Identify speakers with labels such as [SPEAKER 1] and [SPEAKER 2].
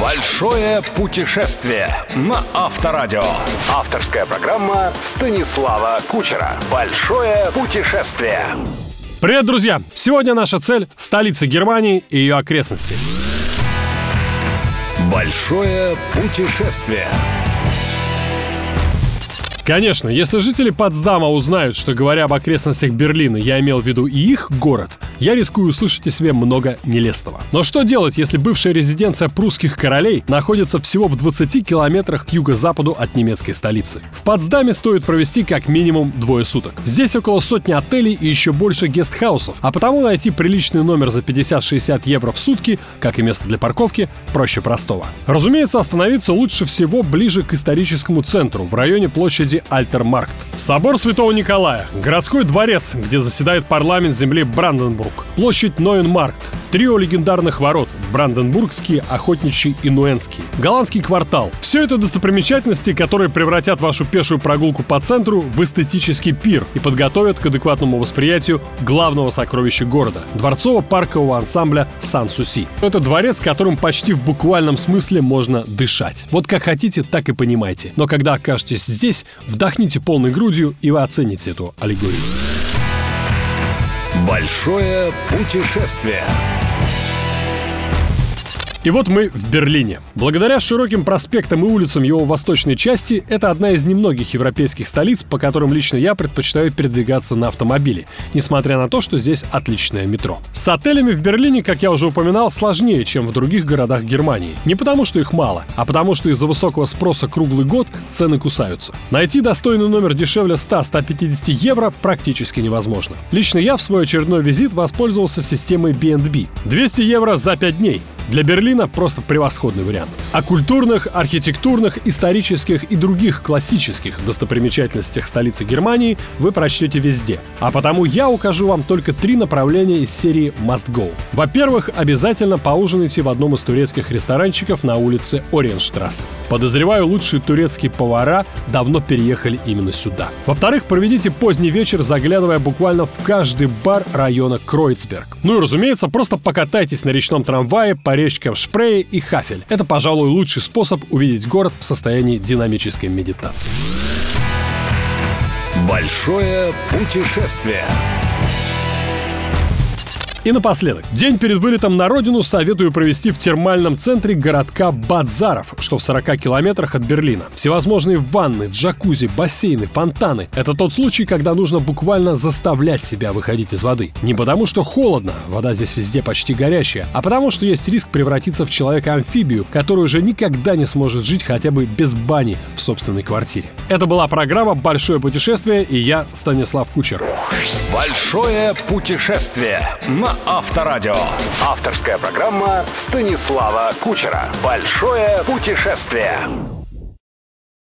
[SPEAKER 1] Большое путешествие на Авторадио. Авторская программа Станислава Кучера. Большое путешествие.
[SPEAKER 2] Привет, друзья! Сегодня наша цель – столица Германии и ее окрестности.
[SPEAKER 1] Большое путешествие.
[SPEAKER 2] Конечно, если жители Потсдама узнают, что говоря об окрестностях Берлина, я имел в виду и их город, я рискую услышать о себе много нелестного. Но что делать, если бывшая резиденция прусских королей находится всего в 20 километрах к юго-западу от немецкой столицы? В Потсдаме стоит провести как минимум двое суток. Здесь около сотни отелей и еще больше гестхаусов, а потому найти приличный номер за 50-60 евро в сутки, как и место для парковки, проще простого. Разумеется, остановиться лучше всего ближе к историческому центру, в районе площади Альтермаркт. Собор Святого Николая, городской дворец, где заседает парламент земли Бранденбург, площадь Нойенмаркт, Трио легендарных ворот – Бранденбургские, Охотничьи и Нуэнские. Голландский квартал. Все это достопримечательности, которые превратят вашу пешую прогулку по центру в эстетический пир и подготовят к адекватному восприятию главного сокровища города – дворцово-паркового ансамбля Сан-Суси. Это дворец, которым почти в буквальном смысле можно дышать. Вот как хотите, так и понимайте. Но когда окажетесь здесь, вдохните полной грудью, и вы оцените эту аллегорию.
[SPEAKER 1] Большое путешествие.
[SPEAKER 2] И вот мы в Берлине. Благодаря широким проспектам и улицам его восточной части, это одна из немногих европейских столиц, по которым лично я предпочитаю передвигаться на автомобиле, несмотря на то, что здесь отличное метро. С отелями в Берлине, как я уже упоминал, сложнее, чем в других городах Германии. Не потому, что их мало, а потому, что из-за высокого спроса круглый год цены кусаются. Найти достойный номер дешевле 100-150 евро практически невозможно. Лично я в свой очередной визит воспользовался системой B&B. 200 евро за 5 дней. Для Берлина просто превосходный вариант. О культурных, архитектурных, исторических и других классических достопримечательностях столицы Германии вы прочтете везде. А потому я укажу вам только три направления из серии Must Go. Во-первых, обязательно поужинайте в одном из турецких ресторанчиков на улице Ориенштрассе. Подозреваю, лучшие турецкие повара давно переехали именно сюда. Во-вторых, проведите поздний вечер, заглядывая буквально в каждый бар района Кройцберг. Ну и разумеется, просто покатайтесь на речном трамвае по речкам Шпрее и Хафель. Это, пожалуй, лучший способ увидеть город в состоянии динамической медитации.
[SPEAKER 1] Большое путешествие.
[SPEAKER 2] И напоследок. День перед вылетом на родину советую провести в термальном центре городка Бадзаров, что в 40 километрах от Берлина. Всевозможные ванны, джакузи, бассейны, фонтаны. Это тот случай, когда нужно буквально заставлять себя выходить из воды. Не потому, что холодно, вода здесь везде почти горячая, а потому, что есть риск превратиться в человека-амфибию, который уже никогда не сможет жить хотя бы без бани в собственной квартире. Это была программа «Большое путешествие» и я, Станислав Кучер.
[SPEAKER 1] Большое путешествие на Авторадио. Авторская программа Станислава Кучера. Большое путешествие.